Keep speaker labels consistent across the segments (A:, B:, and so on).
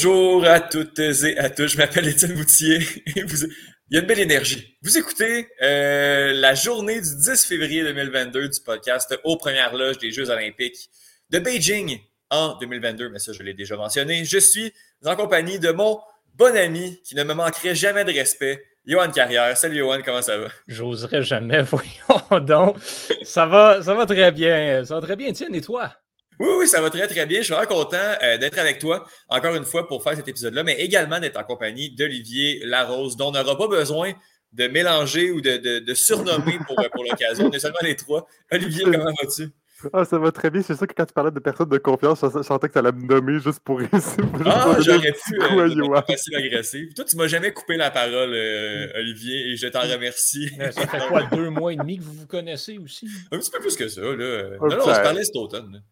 A: Bonjour à toutes et à tous. Je m'appelle Étienne Boutier et il y a une belle énergie. Vous écoutez euh, la journée du 10 février 2022 du podcast aux premières loges des Jeux olympiques de Beijing en 2022. Mais ça, je l'ai déjà mentionné. Je suis en compagnie de mon bon ami qui ne me manquerait jamais de respect, Johan Carrière. Salut Johan, comment ça va?
B: J'oserais jamais, voyons donc. Ça va, ça va très bien. Ça va très bien, tiens, et toi?
A: Oui, oui, ça va très, très bien. Je suis vraiment content euh, d'être avec toi encore une fois pour faire cet épisode-là, mais également d'être en compagnie d'Olivier Larose, dont on n'aura pas besoin de mélanger ou de, de, surnommer pour, pour l'occasion. On est seulement les trois. Olivier, comment vas-tu?
C: Ah, ça va très bien. C'est sûr que quand tu parlais de personnes de confiance, je sentais que tu allais me nommer juste pour
A: Ah, j'aurais pu. Euh, facile agressif. Toi, tu m'as jamais coupé la parole, euh, Olivier, et je t'en remercie.
B: ça fait quoi, deux mois et demi que vous vous connaissez aussi?
A: Un petit peu plus que ça. Là. Non, non, on se parlait cet automne.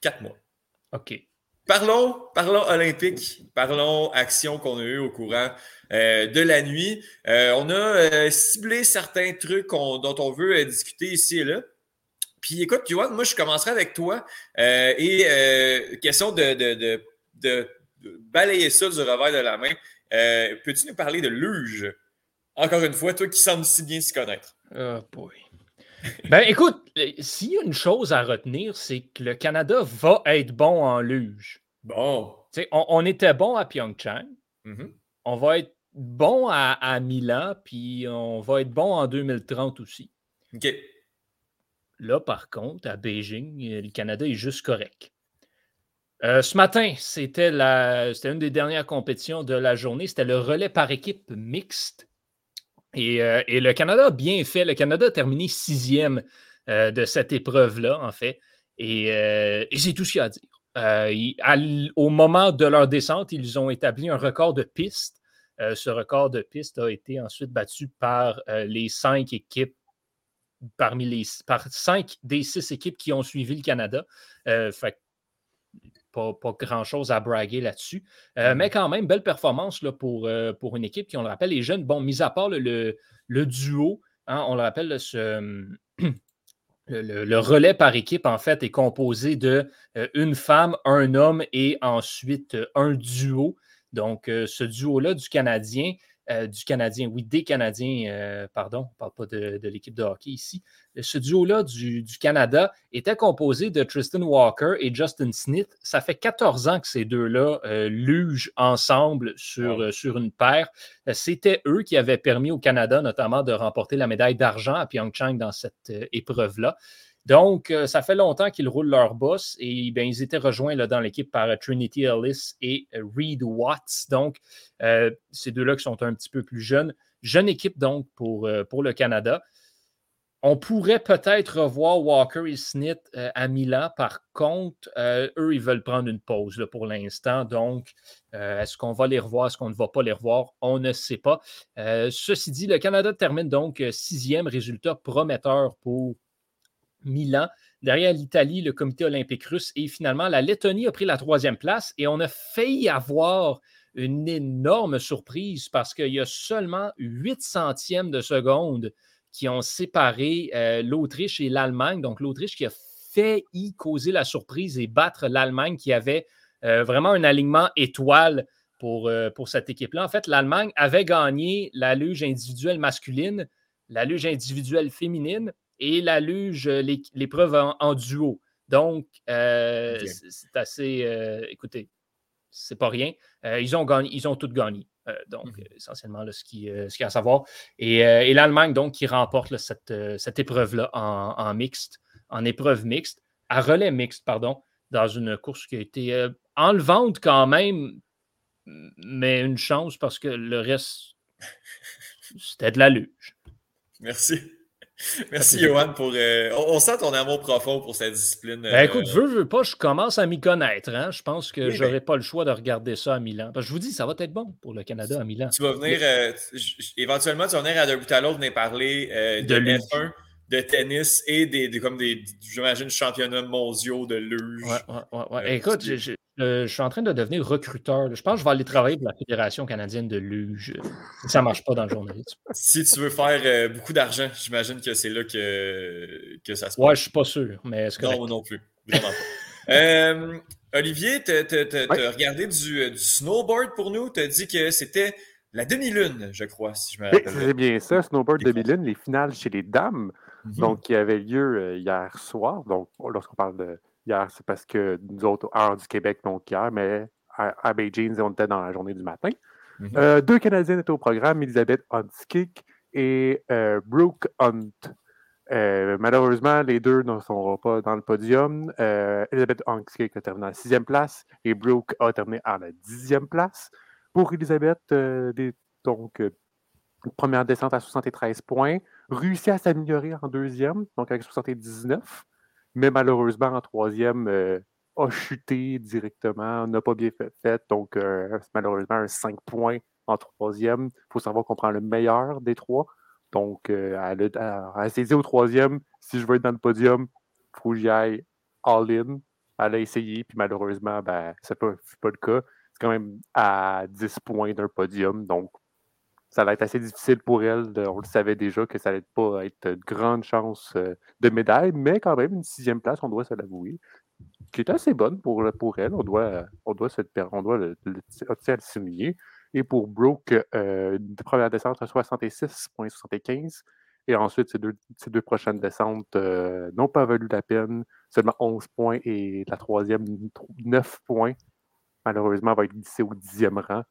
A: Quatre mois.
B: OK.
A: Parlons, parlons olympique, parlons action qu'on a eu au courant euh, de la nuit. Euh, on a euh, ciblé certains trucs dont on veut discuter ici et là. Puis écoute, Johan, moi je commencerai avec toi. et question de, de, de, balayer ça du revers de la main. Peux-tu nous parler de luge? Encore une fois, toi qui sembles si bien s'y connaître.
B: Oh boy. Ben écoute, s'il y a une chose à retenir, c'est que le Canada va être bon en luge.
A: Bon.
B: On, on, était bon à Pyeongchang.
A: Mm-hmm.
B: On va être bon à, Milan, puis on va être bon en 2030 aussi.
A: OK.
B: Là, par contre, à Beijing, le Canada est juste correct. Euh, ce matin, c'était une des dernières compétitions de la journée. C'était le relais par équipe mixte. Euh, et, le Canada a bien fait. Le Canada a terminé sixième euh, de cette épreuve-là, en fait. Et, euh, c'est tout ce qu'il y a à dire. au moment de leur descente, ils ont établi un record de piste. ce record de piste a été ensuite battu par les cinq équipes, parmi les par cinq des six équipes qui ont suivi le Canada. fait pas, grand-chose à braguer là-dessus. Euh, mais quand même, belle performance là, pour, euh, pour une équipe qui, on le rappelle, les jeunes. Bon, mis à part le, le, duo, hein, on le rappelle, ce, le, relais par équipe, en fait, est composé de euh, une femme, un homme et ensuite un duo. Donc, ce duo-là du Canadien, euh, du Canadien, oui, des Canadiens, euh, pardon, on ne parle pas de, l'équipe de hockey ici. Ce duo-là du, Canada était composé de Tristan Walker et Justin Smith. Ça fait 14 ans que ces deux-là euh, lugent ensemble sur, sur une paire. C'était eux qui avaient permis au Canada, notamment, de remporter la médaille d'argent à Pyeongchang dans cette épreuve-là. Donc, euh, ça fait longtemps qu'ils roulent leur boss et ben, ils étaient rejoints dans l'équipe par euh, Trinity Ellis et euh, Reed Watts. Donc, ces deux-là qui sont un petit peu plus jeunes. Jeune équipe donc pour, le Canada. On pourrait peut-être revoir Walker et Smith à Milan. Par contre, eux, ils veulent prendre une pause là, pour l'instant. Donc, est-ce qu'on va les revoir? Est-ce qu'on ne va pas les revoir? On ne sait pas. ceci dit, le Canada termine donc sixième résultat prometteur pour Milan. Derrière l'Italie, le comité olympique russe et finalement la Lettonie a pris la troisième place et on a failli avoir une énorme surprise parce qu'il y a seulement 8 centièmes de seconde qui ont séparé euh, l'Autriche et l'Allemagne. Donc l'Autriche qui a failli causer la surprise et battre l'Allemagne qui avait euh, vraiment un alignement étoile pour, euh, pour cette équipe-là. En fait, l'Allemagne avait gagné la luge individuelle masculine, la luge individuelle féminine et la luge, l'épreuve en, duo. Donc, euh, c'est assez. Euh, écoutez, c'est pas rien. Euh, ils ont gagné, ils ont toutes gagné. donc, essentiellement, ce qu'il y a à savoir. Et, l'Allemagne, donc, qui remporte cette, cette épreuve-là en, en, mixte, en épreuve mixte, à relais mixte, pardon, dans une course qui a été enlevante quand même, mais une chance parce que le reste, c'était de la luge.
A: Merci. Merci, Johan, pour. Euh, on, sent ton amour profond pour cette discipline.
B: Ben, écoute, euh, veux, veux pas, je commence à m'y connaître. Hein. Je pense que je n'aurai pas le choix de regarder ça à Milan. Parce que je vous dis, ça va être bon pour le Canada à Milan.
A: Tu vas venir, euh, éventuellement, tu vas venir à bout à l'autre venir parler de, de F1 de tennis et des, comme des, j'imagine, championnats mondiaux de luge.
B: Ouais, ouais, ouais. Écoute, je, je, suis en train de devenir recruteur. Je pense que je vais aller travailler pour la Fédération canadienne de luge. Ça ne marche pas dans le journalisme.
A: Si tu veux faire euh, beaucoup d'argent, j'imagine que c'est là que, que ça se passe.
B: Ouais, je ne suis pas sûr, mais est-ce que.
A: Non, non plus. Vraiment pas. Euh, Olivier, tu as regardé du, du, snowboard pour nous? Tu as dit que c'était la demi-lune, je crois, si je me rappelle.
C: C'est bien ça, snowboard demi-lune, les finales chez les dames. Mhm. Donc, qui avait lieu euh, hier soir. Donc, lorsqu'on parle de hier, c'est parce que nous autres, heure du Québec, donc hier, mais à, Beijing, on était dans la journée du matin. Mhm. Euh, deux Canadiens étaient au programme, Elisabeth Hunskick et euh, Brooke Hunt. malheureusement, les deux ne sont pas dans le podium. Elisabeth Hunskick a terminé à la sixième place et Brooke a terminé à la dixième place. Pour Elisabeth, donc, première descente à 73 points réussi à s'améliorer en deuxième, donc avec 79, mais malheureusement en troisième, euh, a chuté directement, n'a pas bien fait, donc euh, malheureusement un 5 points en troisième. Il faut savoir qu'on prend le meilleur des trois. Donc, elle, a, saisi au troisième, si je veux être dans le podium, il faut que j'y aille all-in. Elle a essayé, puis malheureusement, ben, ce n'est pas, pas, le cas. C'est quand même à 10 points d'un podium, donc ça va être assez difficile pour elle. on le savait déjà que ça n'allait pas être de grande chance euh, de médaille, mais quand même une sixième place, on doit se l'avouer, qui est assez bonne pour, pour elle. On doit, on doit, se, on doit le, le, souligner. Et pour Brooke, euh, première descente à 66,75. Et ensuite, ces deux, deux prochaines descentes euh, n'ont pas valu la peine. Seulement 11 points et la troisième, 9 points. Malheureusement, elle va être glissée au dixième rang.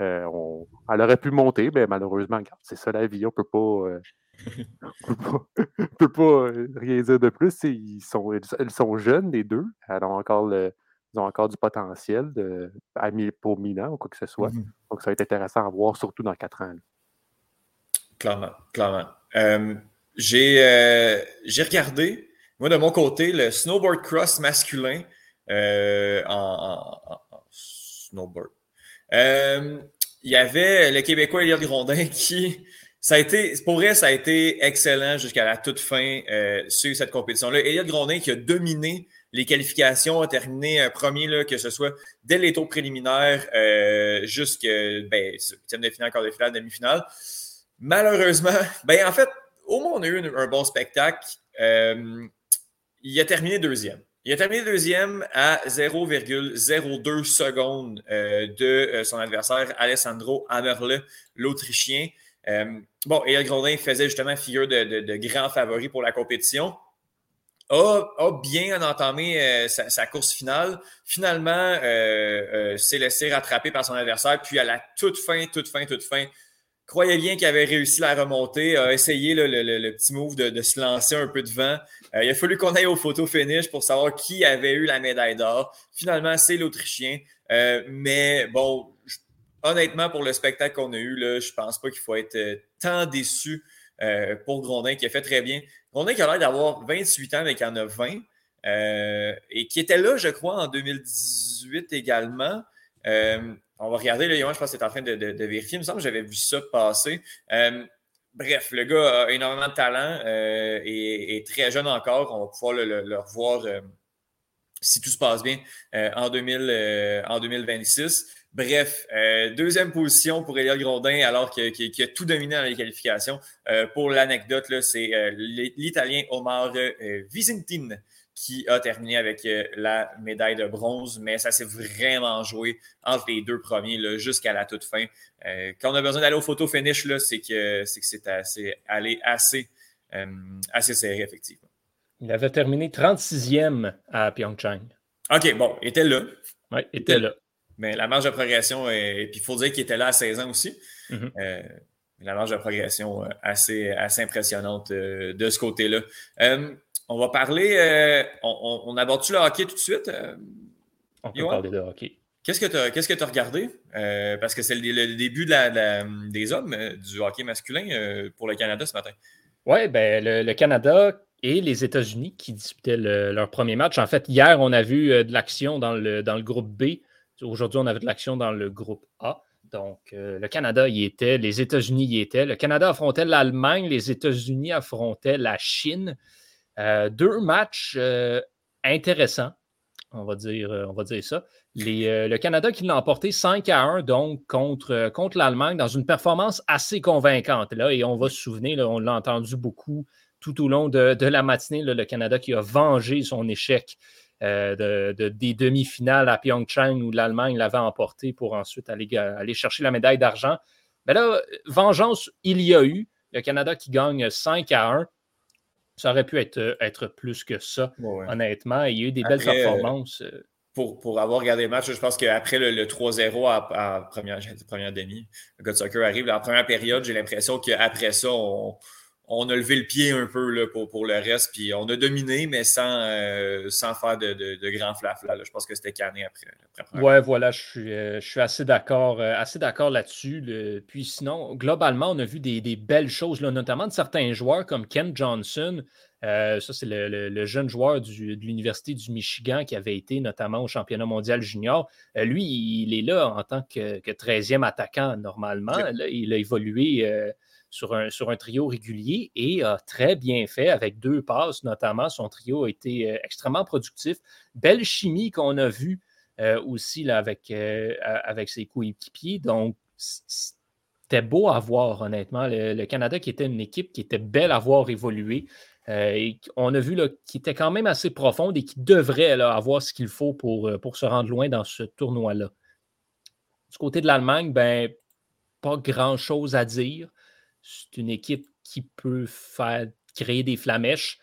C: Euh, elle aurait pu monter, mais malheureusement, c'est ça la vie. On peut pas. Euh, peut pas, euh, rien dire de plus. Ils sont, elles sont jeunes, les deux. Elles ont encore, le, ont encore du potentiel de, pour Milan ou quoi que ce soit. Mm-hmm. Donc, ça va être intéressant à voir, surtout dans quatre ans.
A: Clairement, clairement. j'ai, j'ai regardé, moi, de mon côté, le snowboard cross masculin en, snowboard. Euh, il y avait le Québécois Eliott Grondin qui, ça a été, pour vrai, ça a été excellent jusqu'à la toute fin euh, sur cette compétition-là. Eliott Grondin qui a dominé les qualifications, a terminé un premier, là, que ce soit dès les tours préliminaires euh, jusqu'à ben, de finale, quart de finale, demi-finale. Malheureusement, ben, en fait, au moins, on a eu un, bon spectacle. Euh, il a terminé deuxième. Il a terminé deuxième à 0,02 secondes euh, de euh, son adversaire Alessandro Amerle, l'Autrichien. Euh, bon, et Grondin faisait justement figure de, grand favori pour la compétition. A, bien entamé sa, course finale. Finalement, s'est laissé rattraper par son adversaire. Puis à la toute fin, toute fin, toute fin, croyait bien qu'il avait réussi la remontée, a essayé le, petit move de, se lancer un peu devant. Euh, il a fallu qu'on aille au photo finish pour savoir qui avait eu la médaille d'or. Finalement, c'est l'Autrichien. Euh, mais bon, honnêtement, pour le spectacle qu'on a eu, là, je pense pas qu'il faut être euh, tant déçu pour Grondin, qui a fait très bien. Grondin qui a l'air d'avoir 28 ans, mais qui en a 20. et qui était là, je crois, en 2018 également. On va regarder, là, je pense que c'est en train de, vérifier. Il me semble que j'avais vu ça passer. Euh, bref, le gars a énormément de talent euh, et est très jeune encore. On va pouvoir le, revoir euh, si tout se passe bien en, 2000, en 2026. Bref, deuxième position pour Eliel Grondin alors qu'il a tout dominé dans les qualifications. pour l'anecdote, c'est l'Italien Omar Visintin qui a terminé avec euh, la médaille de bronze, mais ça s'est vraiment joué entre les deux premiers jusqu'à la toute fin. Euh, quand on a besoin d'aller au photo finish, c'est que c'est assez, allé assez, euh, assez serré, effectivement.
B: Il avait terminé 36e à Pyeongchang.
A: OK, bon, il était là.
B: Oui, il était là.
A: Mais la marge de progression, et puis il faut dire qu'il était là à 16 ans aussi. Mm-hmm. la marge de progression assez, assez impressionnante de ce côté-là. On va parler. Euh, on, aborde-tu le hockey tout de suite? Euh,
B: on peut parler de hockey.
A: Qu'est-ce que tu as, regardé? Euh, parce que c'est le, début de des hommes du hockey masculin pour le Canada ce matin.
B: Oui, ben, le, Canada et les États-Unis qui disputaient leur premier match. En fait, hier, on a vu de l'action dans le, dans le groupe B. Aujourd'hui, on avait de l'action dans le groupe A. Donc, le Canada y était, les États-Unis y étaient. Le Canada affrontait l'Allemagne, les États-Unis affrontaient la Chine. Euh, deux matchs euh, intéressants, on va dire, euh, on va dire ça. le Canada qui l'a emporté 5 à 1 donc contre, contre l'Allemagne dans une performance assez convaincante. Là, et on va se souvenir, on l'a entendu beaucoup tout au long de, la matinée, le Canada qui a vengé son échec de, des demi-finales à Pyeongchang où l'Allemagne l'avait emporté pour ensuite aller, aller chercher la médaille d'argent. Mais là, vengeance, il y a eu. Le Canada qui gagne 5 à 1. Ça aurait pu être, être plus que ça, honnêtement. Il y a eu des belles performances
A: pour, pour, avoir regardé le match, je pense qu'après le, 3-0 à, à, première, première demi, le God Soccer arrive. En première période, j'ai l'impression qu'après ça, on, on, a levé le pied un peu là, pour, pour, le reste. Puis on a dominé, mais sans, euh, sans faire de, de. Là. Je pense que c'était canné après.
B: après ouais, voilà, je suis, euh, je suis assez d'accord euh, assez d'accord là-dessus. Puis sinon, globalement, on a vu des, des belles choses, là, notamment de certains joueurs comme Ken Johnson. Ça, c'est le, jeune joueur de l'Université du Michigan qui avait été notamment au championnat mondial junior. Lui, il est là en tant que, 13e attaquant normalement. il a évolué sur, un, sur un trio régulier et a très bien fait avec deux passes notamment. Son trio a été extrêmement productif. Belle chimie qu'on a vue aussi là, avec, avec ses coéquipiers. Donc, c'était beau à voir, honnêtement. Le, Canada qui était une équipe qui était belle à voir évoluer. Euh, on a vu qu'il était quand même assez profond et qu'il devrait avoir ce qu'il faut pour, euh, pour se rendre loin dans ce tournoi-là. Du côté de l'Allemagne, ben, pas grand-chose à dire. C'est une équipe qui peut faire créer des flamèches,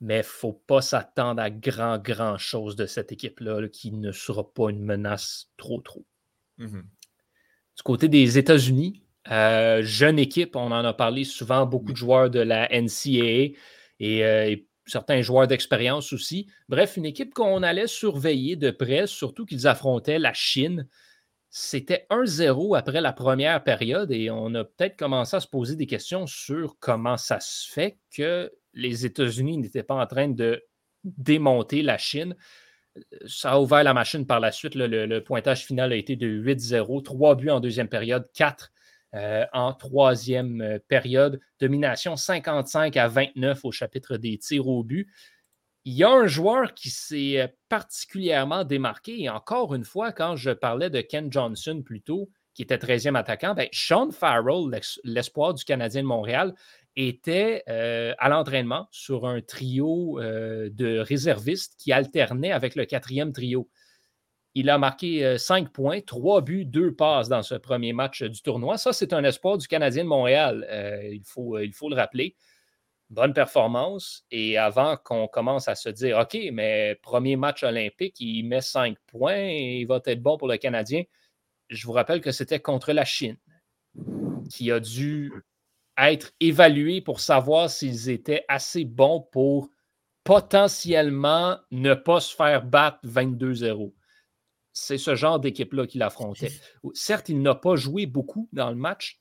B: mais il ne faut pas s'attendre à grand, grand chose de cette équipe-là, qui ne sera pas une menace trop, trop. Mm-hmm. Du côté des États-Unis, euh, jeune équipe, on en a parlé souvent, beaucoup de joueurs de la NCAA. Euh, et, certains joueurs d'expérience aussi. Bref, une équipe qu'on allait surveiller de près, surtout qu'ils affrontaient la Chine. C'était 1-0 après la première période et on a peut-être commencé à se poser des questions sur comment ça se fait que les États-Unis n'étaient pas en train de démonter la Chine. Ça a ouvert la machine par la suite. Le, pointage final a été de 8-0, trois buts en deuxième période, 4 euh, en troisième euh, période. Domination 55 à 29 au chapitre des tirs au but. Il y a un joueur qui s'est euh, particulièrement démarqué. Et encore une fois, quand je parlais de Ken Johnson plus tôt, qui était 13e attaquant, ben Sean Farrell, l'espoir du Canadien de Montréal, était à l'entraînement sur un trio de réservistes qui alternait avec le quatrième trio. Il a marqué 5 euh, points, 3 buts, 2 passes dans ce premier match du tournoi. Ça, c'est un espoir du Canadien de Montréal. Euh, euh, il faut le rappeler. Bonne performance. Et avant qu'on commence à se dire, OK, mais premier match olympique, il met 5 points et il va être bon pour le Canadien. Je vous rappelle que c'était contre la Chine, qui a dû être évalué pour savoir s'ils étaient assez bons pour potentiellement ne pas se faire battre 22-0 c'est ce genre d'équipe-là qu'il affrontait. Certes, il n'a pas joué beaucoup dans le match.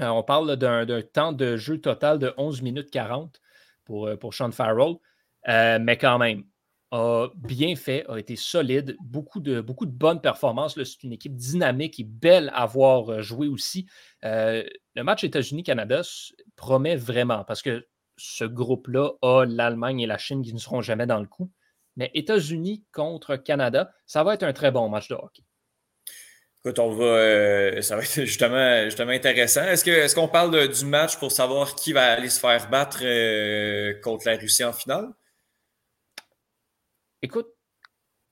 B: Euh, on parle d'un temps de jeu total de 11 minutes 40 pour, euh, pour Sean Farrell, euh, mais quand même, a bien fait, a été solide, beaucoup de, beaucoup de bonnes performances. C'est une équipe dynamique et belle à voir jouer aussi. le match États-Unis-Canada promet vraiment parce que ce groupe-là a l'Allemagne et la Chine qui ne seront jamais dans le coup. Mais États-Unis contre Canada, ça va être un très bon match de hockey.
A: Écoute, on va, euh, ça va être justement, justement intéressant. Est-ce, que, est-ce qu'on parle du match pour savoir qui va aller se faire battre euh, contre la Russie en finale?
B: Écoute,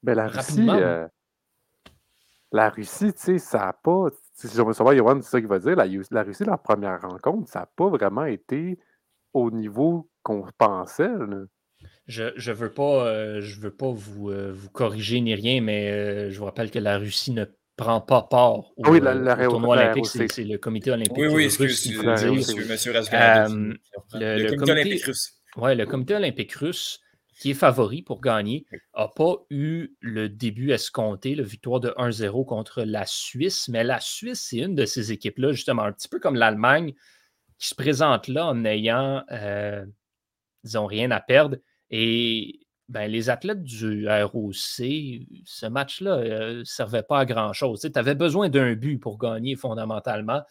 C: ben, la Russie, euh, la Russie, tu sais, ça n'a pas. Si je veux savoir, Yohan, c'est ça qu'il va dire. La, la Russie, leur première rencontre, ça n'a pas vraiment été au niveau qu'on pensait. Là
B: je ne veux pas, euh, je veux pas vous, euh, vous, corriger ni rien, mais euh, je vous rappelle que la Russie ne prend pas part au,
C: oui, la,
B: tournoi olympique. C'est le comité olympique
A: oui, oui, russe faut dire. Monsieur le,
B: le, comité olympique russe. Oui, le comité olympique russe, qui est favori pour gagner, n'a pas eu le début escompté, la victoire de 1-0 contre la Suisse. Mais la Suisse, c'est une de ces équipes-là, justement, un petit peu comme l'Allemagne, qui se présente là en n'ayant, disons, rien à perdre et ben, les athlètes du ROC, ce match-là ne euh, servait pas à grand-chose. Tu avais besoin d'un but pour gagner fondamentalement.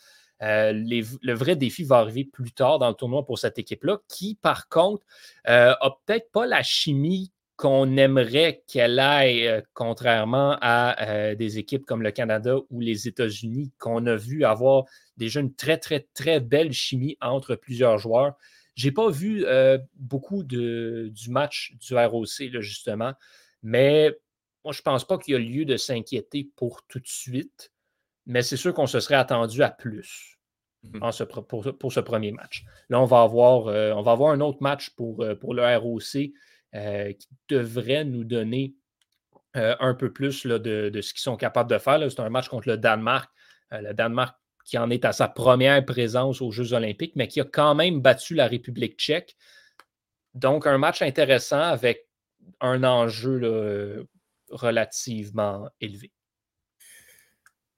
B: Euh, le vrai défi va arriver plus tard dans le tournoi pour cette équipe-là, qui, par contre, euh, a peut-être pas la chimie qu'on aimerait qu'elle aille, contrairement à des équipes comme le Canada ou les États-Unis, qu'on a vu avoir déjà une très, très, très belle chimie entre plusieurs joueurs. Je n'ai pas vu euh, beaucoup de, du match du ROC, justement, Mais moi, je ne pense pas qu'il y a lieu de s'inquiéter pour tout de suite, mais c'est sûr qu'on se serait attendu à plus mmh. ce, pour, ce premier match. Là, on va avoir, euh, on va avoir un autre match pour, euh, pour le ROC euh, qui devrait nous donner un peu plus là, de, de, ce qu'ils sont capables de faire. C'est un match contre le Danemark. le Danemark qui en est à sa première présence aux Jeux olympiques, mais qui a quand même battu la République tchèque. Donc, un match intéressant avec un enjeu relativement élevé.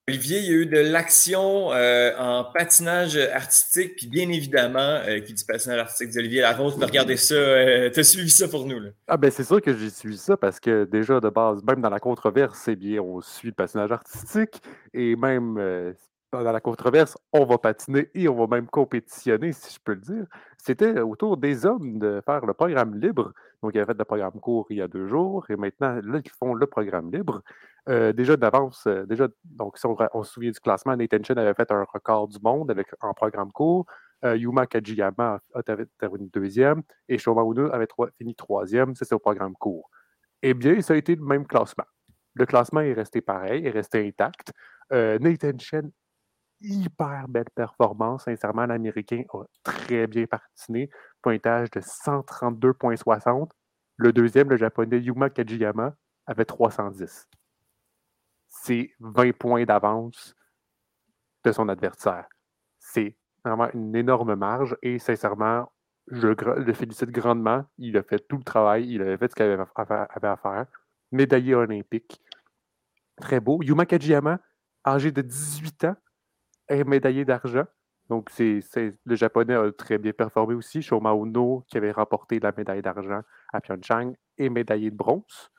A: Olivier, il y a eu de l'action euh, en patinage artistique, puis bien évidemment, euh, qui dit patinage artistique d'Olivier Larose, tu regardé ça, euh, tu as suivi ça pour nous. Là.
C: Ah ben c'est sûr que j'ai suivi ça parce que déjà de base, même dans la controverse, c'est bien, on suit le patinage artistique et même dans la controverse, on va patiner et on va même compétitionner, si je peux le dire. C'était autour des hommes de faire le programme libre. Donc, ils avaient fait le programme court il y a deux jours et maintenant, là, ils font le programme libre. Euh, déjà d'avance, euh, déjà, donc, si on, se souvient du classement, Nathan Chen avait fait un record du monde avec, en programme court. Euh, Yuma Kajiyama a terminé deuxième et Shoma Uno avait fini troisième. Ça, c'est au programme court. Eh bien, ça a été le même classement. Le classement est resté pareil, est resté intact. Nathan Chen hyper belle performance. Sincèrement, l'Américain a très bien patiné. Pointage de 132,60. Le deuxième, le Japonais Yuma Kajiyama, avait 310. C'est 20 points d'avance de son adversaire. C'est vraiment une énorme marge et sincèrement, je le félicite grandement. Il a fait tout le travail, il avait fait ce qu'il avait, à faire. Médaillé olympique. Très beau. Yuma Kajiyama, âgé de 18 ans, est médaillé d'argent. Donc, c'est, le Japonais a très bien performé aussi. Shoma Uno, qui avait remporté la médaille d'argent à Pyeongchang, est médaillé de bronze.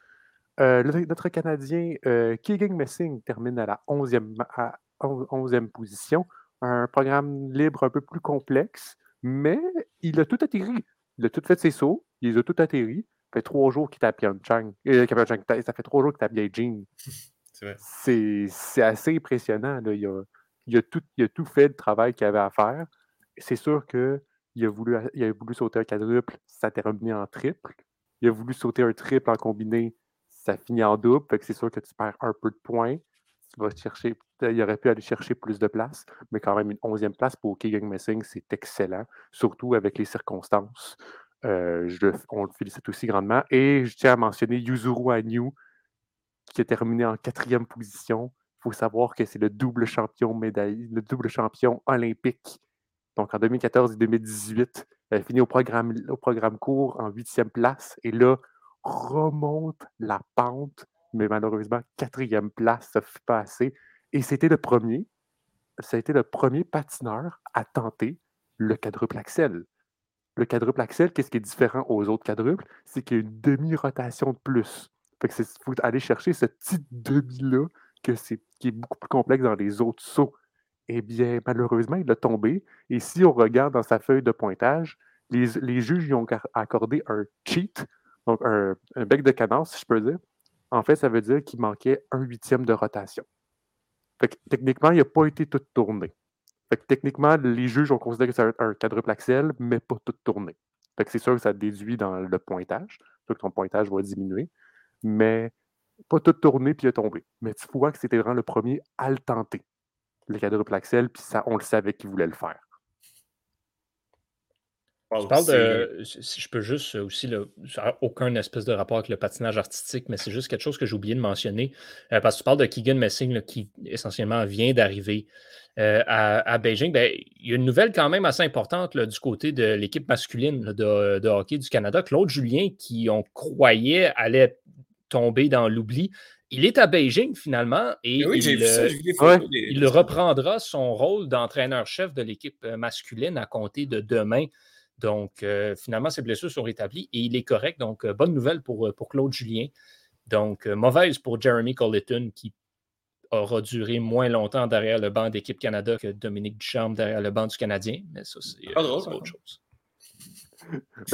C: Euh, notre Canadien euh, Keegan Messing termine à la 11e, à 11e position. Un programme libre un peu plus complexe, mais il a tout atterri. Il a tout fait ses sauts, il a tout atterri. Ça fait trois jours qu'il est à Pyeongchang. Euh, ça fait trois jours qu'il est à Beijing. C'est, c'est assez impressionnant. Là. Il a, il a tout, fait le travail qu'il avait à faire. C'est sûr qu'il a voulu, sauter un quadruple, ça terminé en triple. Il a voulu sauter un triple en combiné, ça finit en double. c'est sûr que tu perds un peu de points. Tu vas chercher, il aurait pu aller chercher plus de place, mais quand même une onzième place pour Keegan Messing, c'est excellent, surtout avec les circonstances. Euh, on le félicite aussi grandement. Et je tiens à mentionner Yuzuru Hanyu, qui a terminé en quatrième position. Faut savoir que c'est le double champion médaille, le double champion olympique. Donc en 2014 et 2018, elle finit au programme, au programme court en huitième place et là, remonte la pente, mais malheureusement, quatrième place, ça ne fait pas assez. Et c'était le premier, ça a été le premier patineur à tenter le quadruple axel. Le quadruple axel, qu'est-ce qui est différent aux autres quadruples? C'est qu'il y a une demi-rotation de plus. Fait que faut aller chercher ce petit demi-là que c'est qui est beaucoup plus complexe dans les autres sauts. Eh bien, malheureusement, il a tombé. Et si on regarde dans sa feuille de pointage, les, juges lui ont accordé un cheat, donc un, bec de canard, si je peux dire. En fait, ça veut dire qu'il manquait un huitième de rotation. techniquement, il n'a pas été tout tourné. techniquement, les juges ont considéré que c'est un, quadruple axel, mais pas tout tourné. c'est sûr que ça déduit dans le pointage. Donc, ton pointage va diminuer. Mais pas tout tourné puis il a tombé. Mais tu vois que c'était vraiment le premier à le tenter, le quadruple axel, puis ça, on le savait qu'il voulait le faire.
B: Je parle de, si je peux juste aussi, ça n'a aucun espèce de rapport avec le patinage artistique, mais c'est juste quelque chose que j'ai oublié de mentionner, euh, parce que tu parles de Keegan Messing qui essentiellement vient d'arriver euh, à, Beijing. Ben, il y a une nouvelle quand même assez importante du côté de l'équipe masculine de, de, hockey du Canada. Claude Julien, qui on croyait allait tombé dans l'oubli. Il est à Beijing finalement et il, reprendra son rôle d'entraîneur-chef de l'équipe euh, masculine à compter de demain. Donc, euh, finalement, ses blessures sont rétablies et il est correct. Donc, euh, bonne nouvelle pour, pour Claude Julien. Donc, mauvaise pour Jeremy Colleton qui aura duré moins longtemps derrière le banc d'équipe Canada que Dominique Duchamp derrière le banc du Canadien. Mais ça, c'est autre chose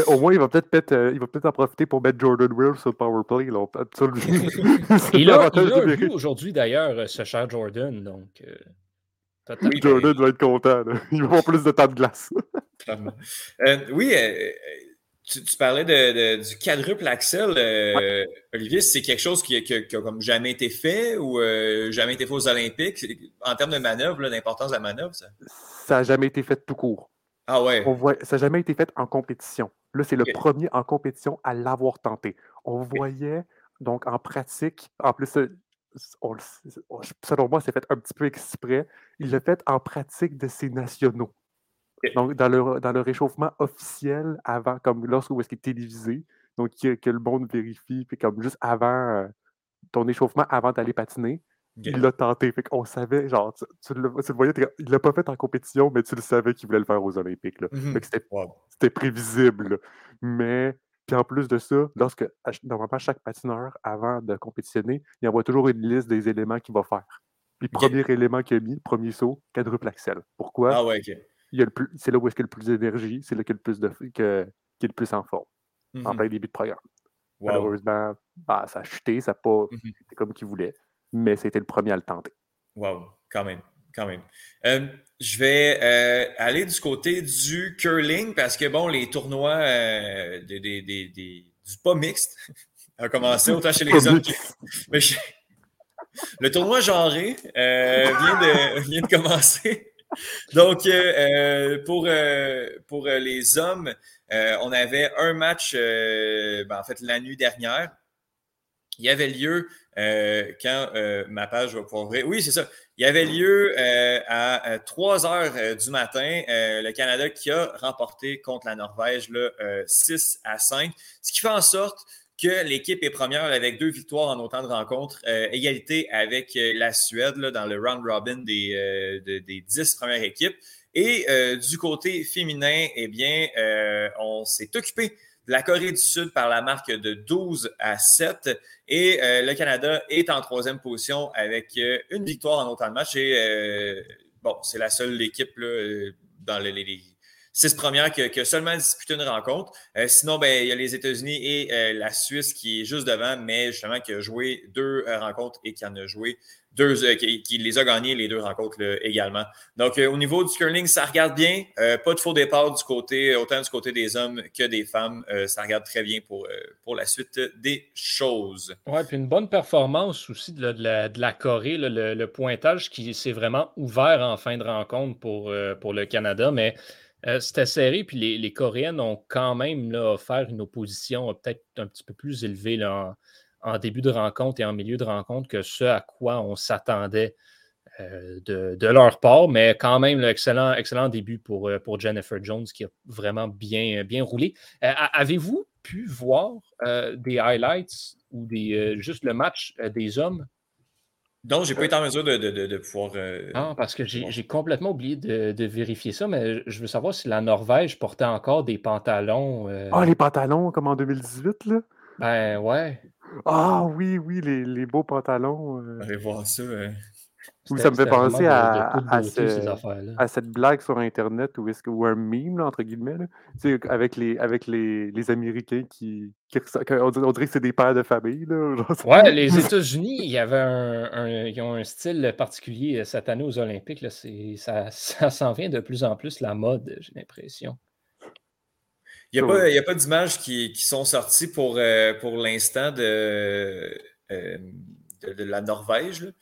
C: au moins, il va peut-être euh, il va peut-être en profiter pour mettre Jordan Will sur le powerplay. Là.
B: il a, il a aujourd'hui, d'ailleurs, euh, ce cher Jordan. Donc,
C: euh, Jordan va être content. Il va avoir plus de temps de glace.
A: oui, tu, parlais de, du quadruple axel, euh, Olivier, c'est quelque chose qui, a comme jamais été fait ou euh, jamais été fait aux Olympiques? En termes de manœuvre, d'importance de la manœuvre? Ça?
C: N'a jamais été fait tout court.
A: Ah ouais.
C: ça n'a jamais été fait en compétition. Là, c'est le premier en compétition à l'avoir tenté. On voyait donc en pratique, en plus, selon moi, c'est fait un petit peu exprès. Il l'a fait en pratique de ses nationaux. Donc, dans le, dans le réchauffement officiel, avant, comme lorsque est-ce qu'il est télévisé, donc que, le monde vérifie, puis comme juste avant euh, ton échauffement, avant d'aller patiner, il l'a tenté. Fait qu'on savait, genre, tu, le, voyais, il l'a pas fait en compétition, mais tu le savais qu'il voulait le faire aux Olympiques. Là. Mmh c'était prévisible. Mais, puis en plus de ça, lorsque, normalement, chaque patineur, avant de compétitionner, il envoie toujours une liste des éléments qu'il va faire. Puis, premier élément qu'il a mis, premier saut, quadruple axel. Pourquoi?
A: Ah ouais, OK
C: c'est là où est-ce qu'il y a le plus d'énergie, c'est là qu'il a le plus de que, qui est le plus en forme, en mmh plein début de programme. Malheureusement, bah, ça a chuté, ça n'a pas mmh été comme qu'il voulait, mais c'était le premier à le tenter.
A: Wow, quand même, quand même. Euh, je vais euh, aller du côté du curling parce que, bon, les tournois euh, des, des, des, du pas mixte ont commencé autant chez les hommes que... Le tournoi genré vient, de, vient de commencer. Donc, euh, pour, euh, pour les hommes, on avait un match, ben, en fait, la nuit dernière. Il y avait lieu quand ma page va pouvoir ouvrir. Oui, c'est ça. Il y avait lieu à 3 heures du matin, le Canada qui a remporté contre la Norvège le 6 à 5, ce qui fait en sorte que l'équipe est première avec deux victoires en autant de rencontres, euh, égalité avec euh, la Suède dans le round robin des, euh, des dix premières équipes. Et du côté féminin, eh bien, on s'est occupé de la Corée du Sud par la marque de 12 à 7. Et le Canada est en troisième position avec une victoire en autant de matchs. Et bon, c'est la seule équipe dans les, les six premières qui, qui, a seulement disputé une rencontre. Euh, sinon, ben, il y a les États-Unis et euh, la Suisse qui est juste devant, mais justement qui a joué deux euh, rencontres et qui en a joué deux, qui, les a gagnés les deux rencontres également. Donc, au niveau du curling, ça regarde bien. pas de faux départ du côté, autant du côté des hommes que des femmes. ça regarde très bien pour, pour la suite des choses.
B: Oui, puis une bonne performance aussi de la, de la, Corée. le, le, pointage qui s'est vraiment ouvert en fin de rencontre pour, pour le Canada, mais euh, c'était serré, puis les, Coréennes ont quand même là, offert une opposition peut-être un petit peu plus élevée en, début de rencontre et en milieu de rencontre que ce à quoi on s'attendait euh, de, leur part, mais quand même, excellent, excellent début pour, euh, pour Jennifer Jones qui a vraiment bien, bien roulé. Avez-vous pu voir des highlights ou des, juste le match des hommes
A: donc, j'ai pas été en mesure de, pouvoir. Euh,
B: non, parce que j'ai complètement oublié de, vérifier ça, mais je veux savoir si la Norvège portait encore des pantalons.
C: Euh, ah, les pantalons comme en 2018, là?
B: Ben ouais.
C: Ah oui, oui, les, beaux pantalons.
A: Euh... Allez voir ça. Hein
C: ça me fait penser à, à, cette blague sur Internet ou, est-ce ou un meme, entre guillemets, avec, les, avec les, les Américains qui, on, dirait que c'est des pères de famille. Là,
B: ouais, les États-Unis, il y avait un, ils ont un style particulier euh, cette année aux Olympiques. Là, ça, ça s'en vient de plus en plus la mode, j'ai l'impression.
A: Il n'y a, pas, a pas d'images qui, qui, sont sorties pour, euh, pour l'instant de, euh, de, de, la Norvège.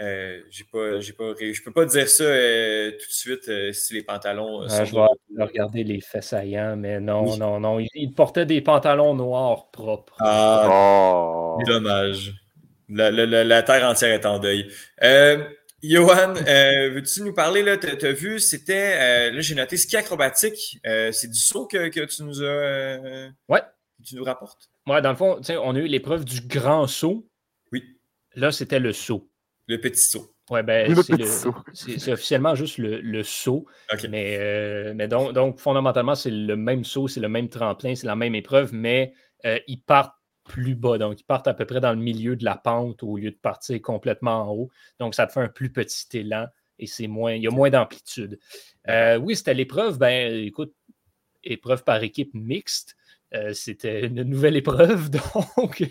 A: Euh, j'ai pas, j'ai pas, je peux pas dire ça euh, tout de suite euh, si les pantalons.
B: sont je vais regarder les faits saillants, mais non, non, non. Il, portait des pantalons noirs propres.
A: Ah, oh. dommage. La, terre entière est en deuil. Johan, veux-tu nous parler, là, tu as, vu, c'était, là j'ai noté ski acrobatique, c'est du saut que, que, tu nous as,
B: ouais.
A: tu nous rapportes?
B: Ouais, dans le fond, on a eu l'épreuve du grand saut.
A: Oui.
B: Là, c'était le saut.
A: Le petit saut.
B: Oui, ben, c'est officiellement juste le, saut. Mais, euh, mais donc, donc, fondamentalement, c'est le même saut, c'est le même tremplin, c'est la même épreuve, mais euh, ils partent plus bas. Donc, ils partent à peu près dans le milieu de la pente au lieu de partir complètement en haut. Donc, ça te fait un plus petit élan et c'est moins, il y a moins d'amplitude. Euh, oui, c'était l'épreuve. Ben, écoute, épreuve par équipe mixte. Euh, c'était une nouvelle épreuve. Donc,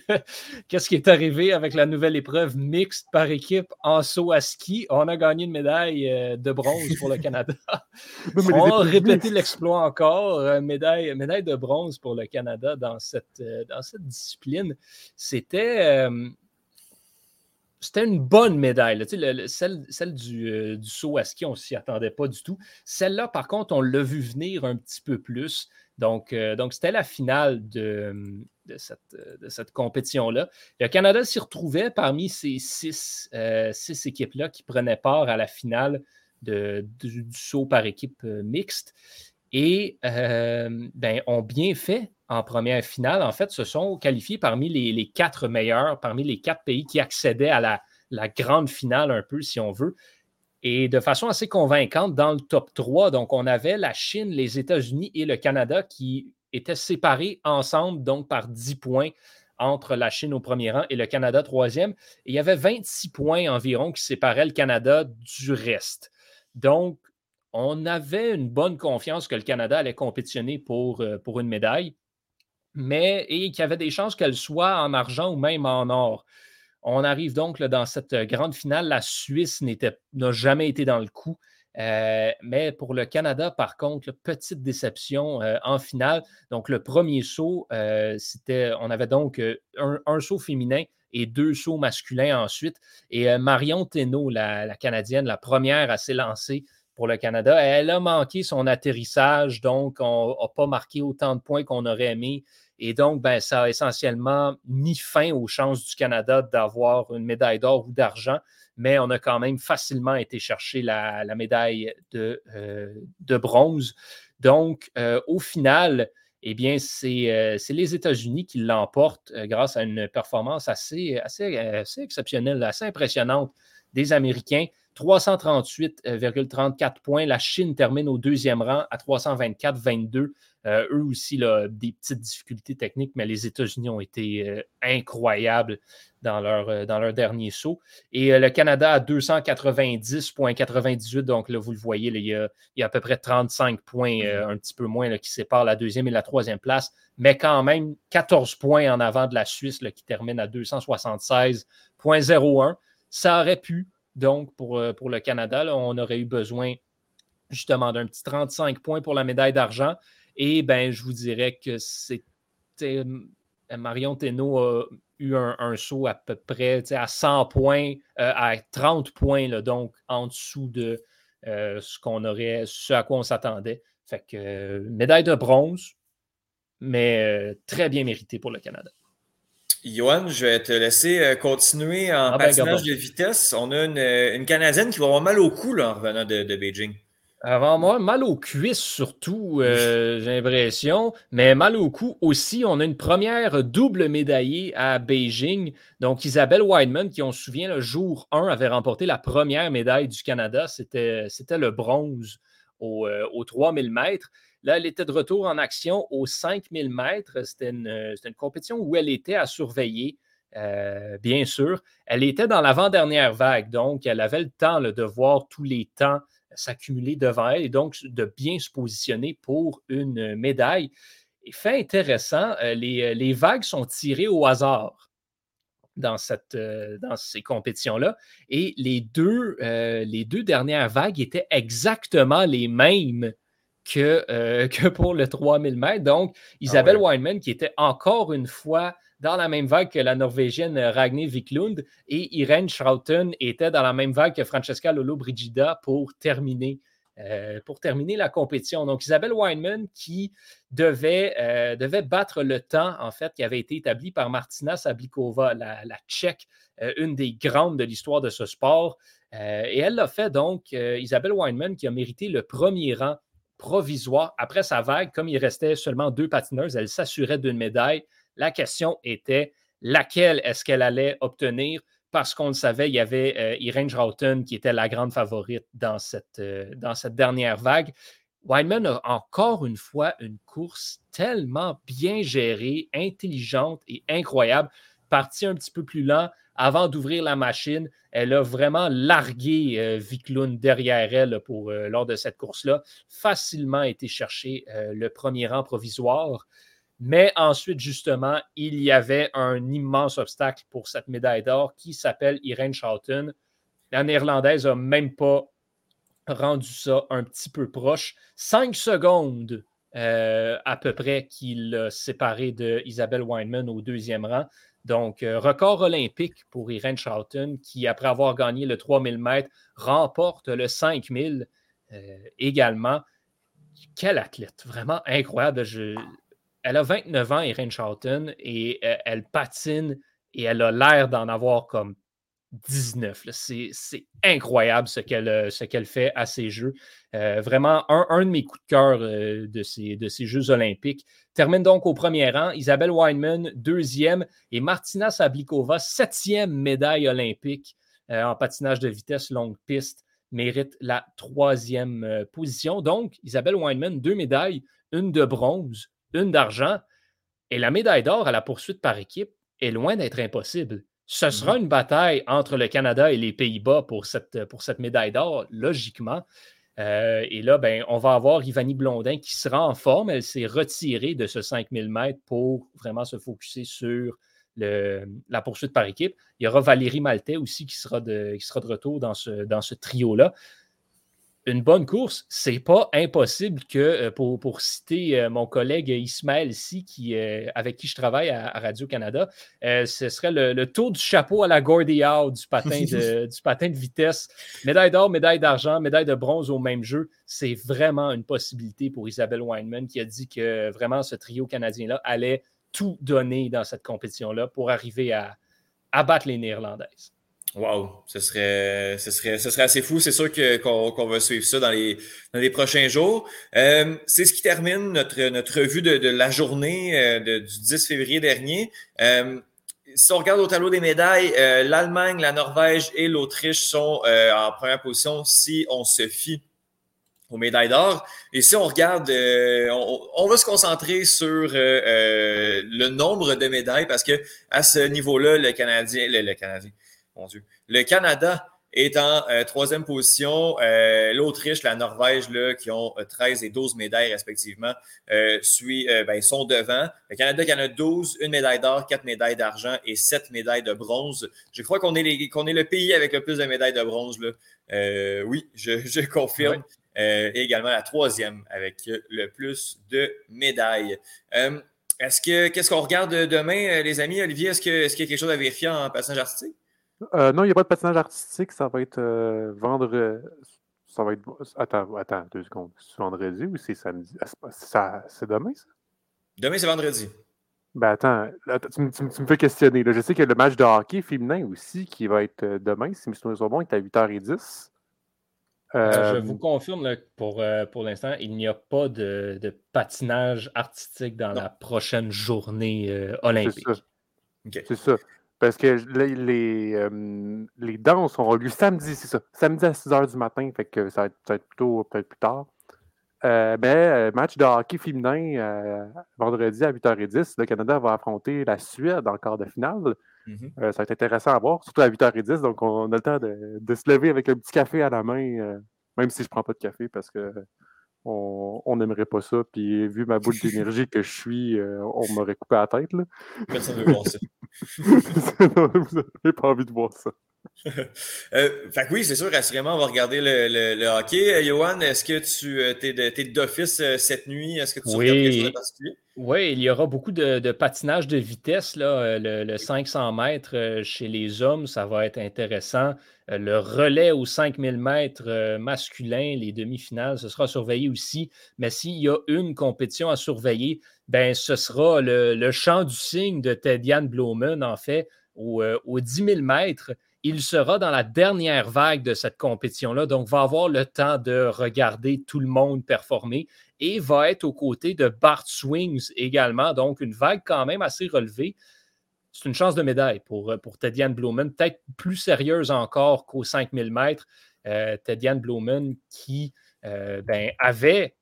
B: qu'est-ce qui est arrivé avec la nouvelle épreuve mixte par équipe en saut à ski? On a gagné une médaille euh, de bronze pour le Canada. On a répété l'exploit encore. Euh, médaille, médaille de bronze pour le Canada dans cette, dans cette discipline. C'était c'était une bonne médaille. celle, du, du, saut à ski, on ne s'y attendait pas du tout. Celle-là, par contre, on l'a vu venir un petit peu plus. Donc, euh, donc c'était la finale de, cette, compétition-là. Le Canada s'y retrouvait parmi ces six, euh, équipes-là qui prenaient part à la finale du, saut par équipe euh, mixte et ben, ont bien fait en première finale. En fait, se sont qualifiés parmi les, quatre meilleurs, parmi les quatre pays qui accédaient à la grande finale un peu, si on veut et de façon assez convaincante dans le top 3. Donc, on avait la Chine, les États-Unis et le Canada qui étaient séparés ensemble, donc par 10 points entre la Chine au premier rang et le Canada troisième. Il y avait 26 points environ qui séparaient le Canada du reste. Donc, on avait une bonne confiance que le Canada allait compétitionner pour, euh, une médaille, mais et qu'il y avait des chances qu'elle soit en argent ou même en or. On arrive donc dans cette euh, grande finale. La Suisse n'a jamais été dans le coup. Euh, mais pour le Canada, par contre, petite déception euh, en finale. Donc, le premier saut, c'était, on avait donc un, saut féminin et deux sauts masculins ensuite. Et Marion Thénault, la, Canadienne, la première à s'élancer pour le Canada, elle a manqué son atterrissage, donc on n'a pas marqué autant de points qu'on aurait aimé. Et donc, ben, ça a essentiellement mis fin aux chances du Canada d'avoir une médaille d'or ou d'argent, mais on a quand même facilement été chercher la, médaille de, euh, de, bronze. Donc, euh, au final, eh bien, c'est euh, les États-Unis qui l'emportent grâce à une performance assez, assez, assez exceptionnelle, assez impressionnante des Américains. 338,34 points. La Chine termine au deuxième rang à 324,22. Euh, eux aussi, là, des petites difficultés techniques, mais les États-Unis ont été euh, incroyables dans leur, euh, dans leur dernier saut. Et le Canada à 290,98. Donc là, vous le voyez, il, y a, à peu près 35 points, mm-hmm. un petit peu moins, qui séparent la deuxième et la troisième place, mais quand même 14 points en avant de la Suisse qui termine à 276,01. Ça aurait pu donc, pour, euh, pour le Canada, on aurait eu besoin justement d'un petit 35 points pour la médaille d'argent. Et ben, je vous dirais que c'était. Euh, Marion Thénault a eu un, saut à peu près à 100 points, euh, à 30 points, donc en dessous de ce qu'on aurait, ce à quoi on s'attendait. Fait que médaille de bronze, mais très bien méritée pour le Canada.
A: Johan, je vais te laisser euh, continuer en ah ben, patinage de vitesse. On a euh, une, Canadienne qui va avoir mal au cou là, en revenant de, Beijing.
B: Avant moi, mal aux cuisses surtout, euh, j'ai l'impression, mais mal au cou aussi. On a une première double médaillée à Beijing. Donc, Isabelle Wideman, qui on se souvient, le jour 1 avait remporté la première médaille du Canada. C'était le bronze au, au 3000 mètres. Là, elle était de retour en action aux 5000 mètres. C'était une, compétition où elle était à surveiller, euh, bien sûr. Elle était dans l'avant-dernière vague, donc elle avait le temps de voir tous les temps s'accumuler devant elle et donc de bien se positionner pour une médaille. Et fait intéressant, euh, les, vagues sont tirées au hasard dans, euh, ces compétitions-là. Et les deux dernières vagues étaient exactement les mêmes euh, que, pour le 3000 mètres. Donc, ah Isabelle Weinman, qui était encore une fois dans la même vague que la Norvégienne Ragnhild Wiklund et Irene Schrauten était dans la même vague que Francesca Lolo Brigida pour terminer, euh, pour terminer la compétition. Donc, Isabelle Weinman qui devait, euh, devait battre le temps, en fait, qui avait été établi par Martina Sablikova, la, la Tchèque, une des grandes de l'histoire de ce sport. et elle l'a fait, donc, Isabelle Weinman, qui a mérité le premier rang provisoire après sa vague. Comme il restait seulement deux patineuses, elle s'assurait d'une médaille. La question était laquelle est-ce qu'elle allait obtenir? Parce qu'on le savait, il y avait euh, Irene Schrauten qui était la grande favorite dans cette, euh, dans cette dernière vague. Weinman a encore une fois une course tellement bien gérée, intelligente et incroyable. Parti un petit peu plus lent, avant d'ouvrir la machine, elle a vraiment largué euh, derrière elle pour, euh, lors de cette course-là. Facilement été chercher euh, le premier rang provisoire. Mais ensuite, justement, il y avait un immense obstacle pour cette médaille d'or qui s'appelle Irene Schouten. La néerlandaise n'a même pas rendu ça un petit peu proche. Cinq secondes euh, à peu près qu'il l'a séparé de Isabelle Weinman au deuxième rang. Donc, euh, record olympique pour Irene Schouten qui, après avoir gagné le 3000 mètres, remporte le 5000 euh, également. Quel athlète, vraiment incroyable. Elle a 29 ans, Irene Schouten, et elle patine et elle a l'air d'en avoir comme 19. C'est incroyable ce qu'elle euh, fait à ces Jeux. Euh, vraiment, un, de mes coups de cœur euh, de, ces, de ces Jeux olympiques. Termine donc au premier rang. Isabelle Weinman, deuxième. Et Martina Sablikova, septième médaille olympique en patinage de vitesse longue piste, mérite la troisième position. Donc, Isabelle Weinman, deux médailles, une de bronze, une d'argent. Et la médaille d'or à la poursuite par équipe est loin d'être impossible. Ce sera mhm. une bataille entre le Canada et les Pays-Bas pour cette, pour cette médaille d'or, logiquement. Euh, et là, ben, on va avoir Ivani Blondin qui sera en forme. Elle s'est retirée de ce 5000 mètres pour vraiment se focuser sur le, la poursuite par équipe. Il y aura Valérie Maltais aussi qui sera de, qui sera de retour dans ce, dans ce trio-là une bonne course, c'est pas impossible que, euh, pour, pour citer euh, mon collègue Ismaël ici, qui, euh, avec qui je travaille à, Radio-Canada, ce serait le, tour du chapeau à la Gordy Howe du patin de, du patin de vitesse. Médaille d'or, médaille d'argent, médaille de bronze au même jeu. C'est vraiment une possibilité pour Isabelle Weinman qui a dit que vraiment ce trio canadien-là allait tout donner dans cette compétition-là pour arriver à, à battre les Néerlandaises.
A: Wow, ce serait, ce serait, ce serait assez fou. C'est sûr qu'on va suivre ça dans les, dans les prochains jours. Euh, c'est ce qui termine notre, notre revue de, de la journée euh, de, du 10 février dernier. Euh, si on regarde au tableau des médailles, euh, l'Allemagne, la Norvège et l'Autriche sont euh, en première position si on se fie aux médailles d'or. Et si on regarde, on, on, va se concentrer sur le nombre de médailles parce que à ce niveau-là, le Canadien, le, le Canadien, le Canada est en euh, troisième position. Euh, L'Autriche, la Norvège, là, qui ont 13 euh, et 12 médailles respectivement, suit, ben, sont devant. Le Canada qui en a 12, une médaille d'or, quatre médailles d'argent et sept médailles de bronze. Je crois qu'on est, qu'on est le pays avec le plus de médailles de bronze. Là. oui, je, confirme. et également la troisième avec le plus de médailles. est-ce que qu'est-ce qu'on regarde demain, les amis? Olivier, est-ce, que, est-ce qu'il y a quelque chose à vérifier en passage artistique?
C: Euh, non, il n'y a pas de patinage artistique. Ça va être euh, vendredi. Ça va être. Attends, attends, deux secondes. C'est vendredi ou c'est samedi? Ah, c'est demain, ça?
A: Demain, c'est vendredi.
C: Ben attends, tu, me fais questionner. Je sais qu'il y a le match de hockey féminin aussi qui va être euh, demain, si mes souvenirs sont bons, il est à 8h10.
B: je vous confirme pour, pour l'instant, il n'y a pas de, patinage artistique dans la prochaine journée olympique.
C: C'est ça. Parce que les, les, euh, les danses auront lieu samedi, c'est ça. Samedi à 6 h du matin, fait que ça va être, plutôt peut-être plus tard. Euh, mais euh, match de hockey féminin vendredi à 8h10. Le Canada va affronter la Suède en quart de finale. Mm-hmm. ça va être intéressant à voir, surtout à 8h10. Donc, on a le temps de, de se lever avec un petit café à la main, même si je ne prends pas de café parce que on n'aimerait pas ça. Puis vu ma boule d'énergie que je suis, euh, on m'aurait coupé la tête. Là.
A: Personne ne veut voir ça.
C: vous n'avez pas envie de voir ça.
A: euh, fait que oui, c'est sûr, assurément, on va regarder le, le, hockey. Euh, Johan, est-ce que tu euh, es d'office cette nuit? Est-ce que tu
B: oui. regardes quelque chose de particulier? Oui, il y aura beaucoup de, patinage de vitesse. Là. Le, 500 mètres chez les hommes, ça va être intéressant. Le relais aux 5000 mètres masculin, les demi-finales, ce sera surveillé aussi. Mais s'il y a une compétition à surveiller, ben, ce sera le, le chant du signe de Tediane Blomen, en fait, aux, aux 10 000 mètres. Il sera dans la dernière vague de cette compétition-là, donc va avoir le temps de regarder tout le monde performer et va être aux côtés de Bart Swings également, donc une vague quand même assez relevée. C'est une chance de médaille pour, pour Tediane Blumen, peut-être plus sérieuse encore qu'aux 5000 mètres. Euh, Tediane Blumen qui euh, ben, avait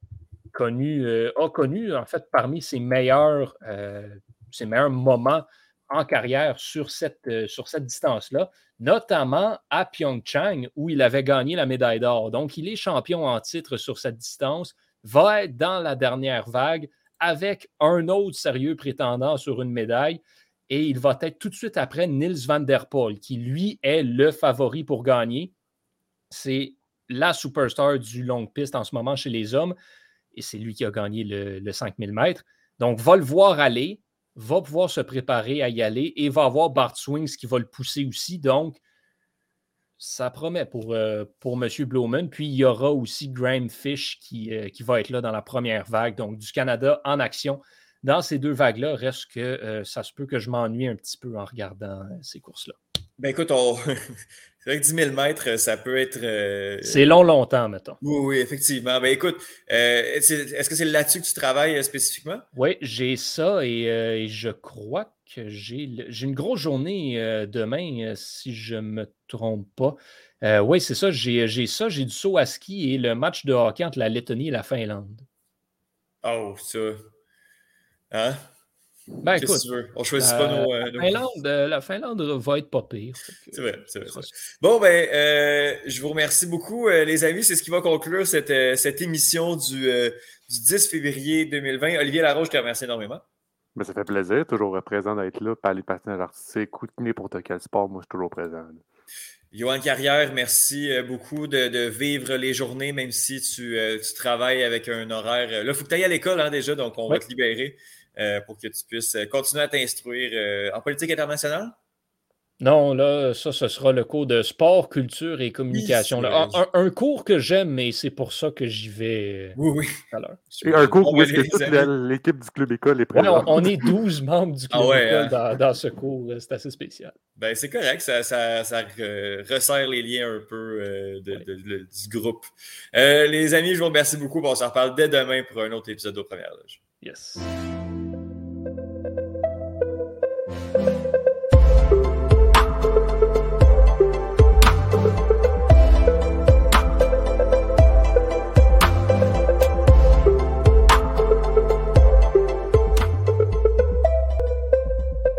B: connu, euh, a connu en fait parmi ses meilleurs, euh, ses meilleurs moments en carrière sur cette, euh, sur cette distance-là, notamment à Pyeongchang, où il avait gagné la médaille d'or. Donc, il est champion en titre sur cette distance, va être dans la dernière vague avec un autre sérieux prétendant sur une médaille. Et il va être tout de suite après Nils van der Poel, qui lui est le favori pour gagner. C'est la superstar du long piste en ce moment chez les hommes. Et c'est lui qui a gagné le, le 5000 mètres. Donc, va le voir aller, va pouvoir se préparer à y aller et va avoir Bart Swings qui va le pousser aussi. Donc, ça promet pour, euh, M. Blowman. Puis, il y aura aussi Graham Fish qui, euh, qui va être là dans la première vague, donc du Canada en action. Dans ces deux vagues-là, reste que euh, ça se peut que je m'ennuie un petit peu en regardant ces courses-là.
A: Ben écoute, on... c'est vrai que 10 000 mètres, ça peut être.
B: C'est long, longtemps, mettons.
A: Oui, oui, effectivement. Ben écoute, est-ce que c'est là-dessus que tu travailles spécifiquement?
B: Oui, j'ai ça et, je crois que j'ai une grosse journée demain, si je ne me trompe pas. oui, c'est ça, j'ai ça, j'ai du saut à ski et le match de hockey entre la Lettonie et la Finlande.
A: Oh, ça. Hein?
B: Ben, écoute,
A: tu veux? On choisit pas nos.
B: La, Finlande, la, Finlande, va être pas pire.
A: C'est vrai, c'est vrai. Bon, ben, euh, je vous remercie beaucoup, les amis. C'est ce qui va conclure cette, cette émission du, du 10 février 2020. Olivier Laroche, je te remercie énormément.
C: Mais ça fait plaisir, toujours présent d'être là, parler patinage artistique ou pour quel sport, moi je suis toujours présent.
A: Johan Carrière, merci euh, beaucoup de, vivre les journées, même si tu, euh, travailles avec un horaire. Là, il faut que tu ailles à l'école hein, déjà, donc on va te libérer euh, pour que tu puisses continuer à t'instruire en politique internationale?
B: Non, là, ça, ce sera le cours de sport, culture et communication. Un, cours que j'aime, mais c'est pour ça que j'y vais
A: oui, oui.
C: tout à l'heure. un cours où est-ce que toute l'équipe du club école est présente.
B: on, est 12 membres du club ah école hein. dans, ce cours. C'est assez spécial.
A: Ben, c'est correct. Ça, ça, resserre les liens un peu euh, du groupe. Euh, les amis, je vous remercie beaucoup. On s'en reparle dès demain pour un autre épisode de Première Loge.
B: Yes.